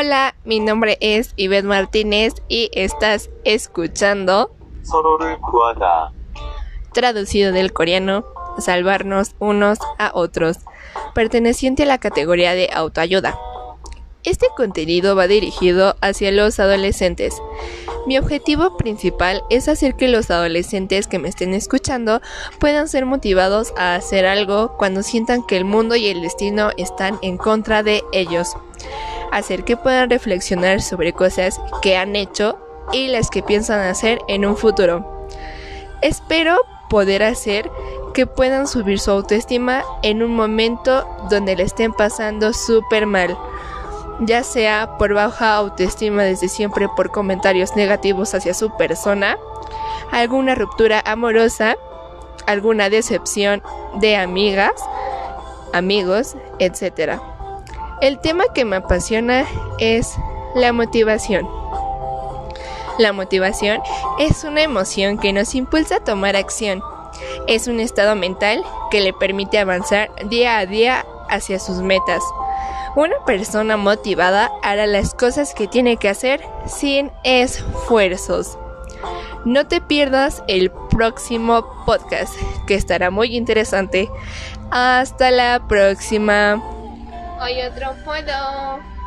Hola, mi nombre es Ivette Martínez y estás escuchando traducido del coreano, salvarnos unos a otros, perteneciente a la categoría de autoayuda. Este contenido va dirigido hacia los adolescentes. Mi objetivo principal es hacer que los adolescentes que me estén escuchando puedan ser motivados a hacer algo cuando sientan que el mundo y el destino están en contra de ellos. Hacer que puedan reflexionar sobre cosas que han hecho y las que piensan hacer en un futuro. Espero poder hacer que puedan subir su autoestima en un momento donde le estén pasando súper mal, ya sea por baja autoestima desde siempre por comentarios negativos hacia su persona, alguna ruptura amorosa, alguna decepción de amigas, amigos, etc. El tema que me apasiona es la motivación. La motivación es una emoción que nos impulsa a tomar acción. Es un estado mental que le permite avanzar día a día hacia sus metas. Una persona motivada hará las cosas que tiene que hacer sin esfuerzos. No te pierdas el próximo podcast, que estará muy interesante. Hasta la próxima. Hoy otro puedo.